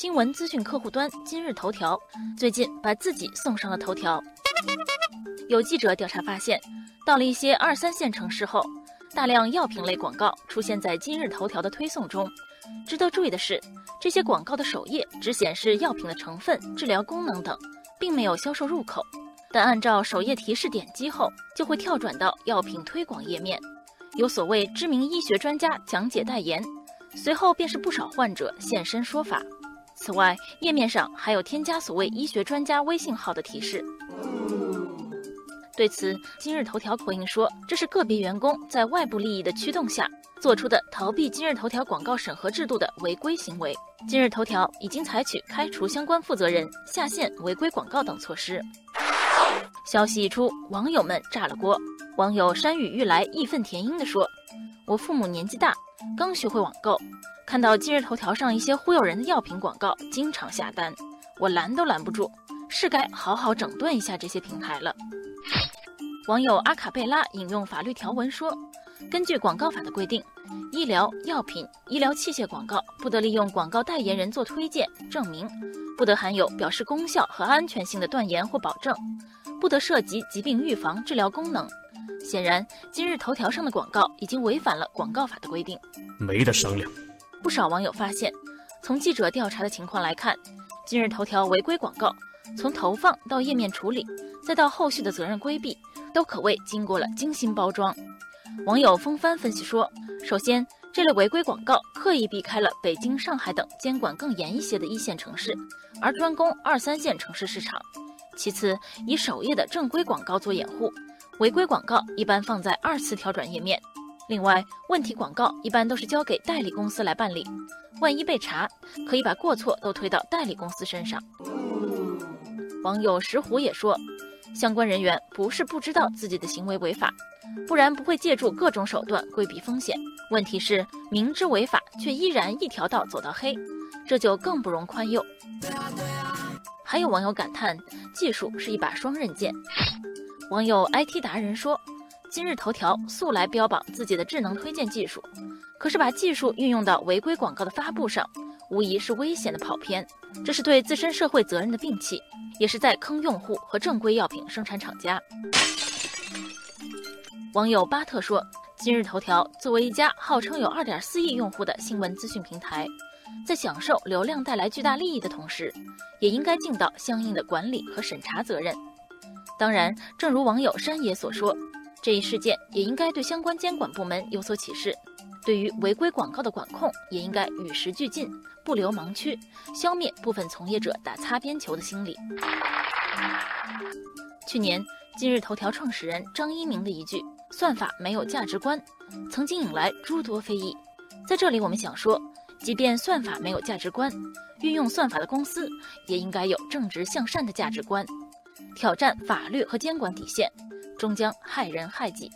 新闻资讯客户端今日头条最近把自己送上了头条。有记者调查发现，到了一些二三线城市后，大量药品类广告出现在今日头条的推送中。值得注意的是，这些广告的首页只显示药品的成分、治疗功能等，并没有销售入口。但按照首页提示点击后，就会跳转到药品推广页面，有所谓知名医学专家讲解代言，随后便是不少患者现身说法。此外，页面上还有添加所谓医学专家微信号的提示。对此，今日头条回应说，这是个别员工在外部利益的驱动下做出的逃避今日头条广告审核制度的违规行为。今日头条已经采取开除相关负责人、下线违规广告等措施。消息一出，网友们炸了锅。网友山雨欲来，义愤填膺地说：“我父母年纪大，刚学会网购。”看到今日头条上一些忽悠人的药品广告，经常下单，我拦都拦不住，是该好好整顿一下这些平台了。网友阿卡贝拉引用法律条文说，根据广告法的规定，医疗药品、医疗器械广告不得利用广告代言人做推荐、证明，不得含有表示功效和安全性的断言或保证，不得涉及疾病预防、治疗功能。显然，今日头条上的广告已经违反了广告法的规定，没得商量。不少网友发现，从记者调查的情况来看，今日头条违规广告从投放到页面处理，再到后续的责任规避，都可谓经过了精心包装。网友风帆分析说，首先，这类违规广告刻意避开了北京、上海等监管更严一些的一线城市，而专攻二三线城市市场；其次，以首页的正规广告做掩护，违规广告一般放在二次跳转页面。另外，问题广告一般都是交给代理公司来办理，万一被查，可以把过错都推到代理公司身上。网友石虎也说，相关人员不是不知道自己的行为违法，不然不会借助各种手段规避风险。问题是明知违法却依然一条道走到黑，这就更不容宽宥。还有网友感叹，技术是一把双刃剑。网友 IT 达人说。今日头条素来标榜自己的智能推荐技术，可是把技术运用到违规广告的发布上，无疑是危险的跑偏。这是对自身社会责任的摒弃，也是在坑用户和正规药品生产厂家。网友巴特说：“今日头条作为一家号称有2.4亿用户的新闻资讯平台，在享受流量带来巨大利益的同时，也应该尽到相应的管理和审查责任。当然，正如网友山野所说。”这一事件也应该对相关监管部门有所启示，对于违规广告的管控也应该与时俱进，不留盲区，消灭部分从业者打擦边球的心理。去年，今日头条创始人张一鸣的一句“算法没有价值观”，曾经引来诸多非议。在这里，我们想说，即便算法没有价值观，运用算法的公司也应该有正直向善的价值观，挑战法律和监管底线。终将害人害己。